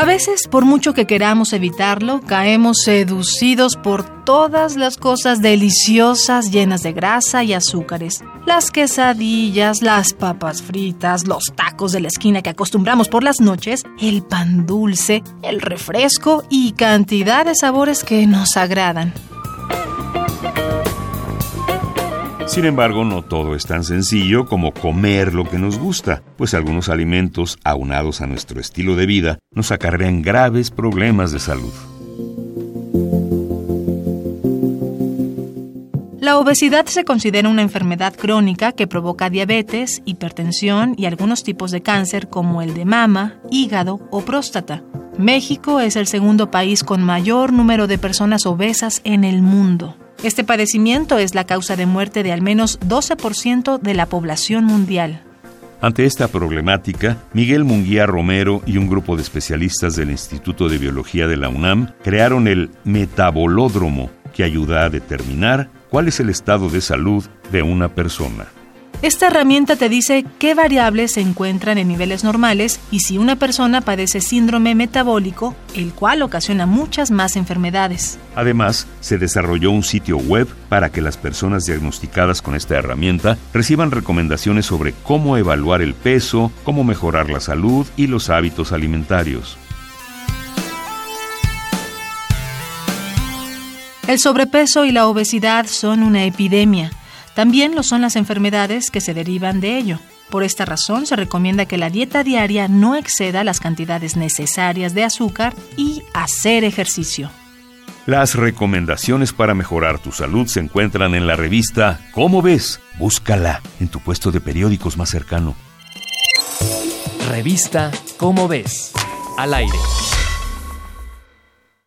A veces, por mucho que queramos evitarlo, caemos seducidos por todas las cosas deliciosas llenas de grasa y azúcares. Las quesadillas, las papas fritas, los tacos de la esquina que acostumbramos por las noches, el pan dulce, el refresco y cantidad de sabores que nos agradan. Sin embargo, no todo es tan sencillo como comer lo que nos gusta, pues algunos alimentos, aunados a nuestro estilo de vida, nos acarrean graves problemas de salud. La obesidad se considera una enfermedad crónica que provoca diabetes, hipertensión y algunos tipos de cáncer como el de mama, hígado o próstata. México es el segundo país con mayor número de personas obesas en el mundo. Este padecimiento es la causa de muerte de al menos 12% de la población mundial. Ante esta problemática, Miguel Munguía Romero y un grupo de especialistas del Instituto de Biología de la UNAM crearon el Metabolódromo, que ayuda a determinar cuál es el estado de salud de una persona. Esta herramienta te dice qué variables se encuentran en niveles normales y si una persona padece síndrome metabólico, el cual ocasiona muchas más enfermedades. Además, se desarrolló un sitio web para que las personas diagnosticadas con esta herramienta reciban recomendaciones sobre cómo evaluar el peso, cómo mejorar la salud y los hábitos alimentarios. El sobrepeso y la obesidad son una epidemia. También lo son las enfermedades que se derivan de ello. Por esta razón se recomienda que la dieta diaria no exceda las cantidades necesarias de azúcar y hacer ejercicio. Las recomendaciones para mejorar tu salud se encuentran en la revista ¿Cómo ves? Búscala en tu puesto de periódicos más cercano. Revista Cómo ves. Al aire.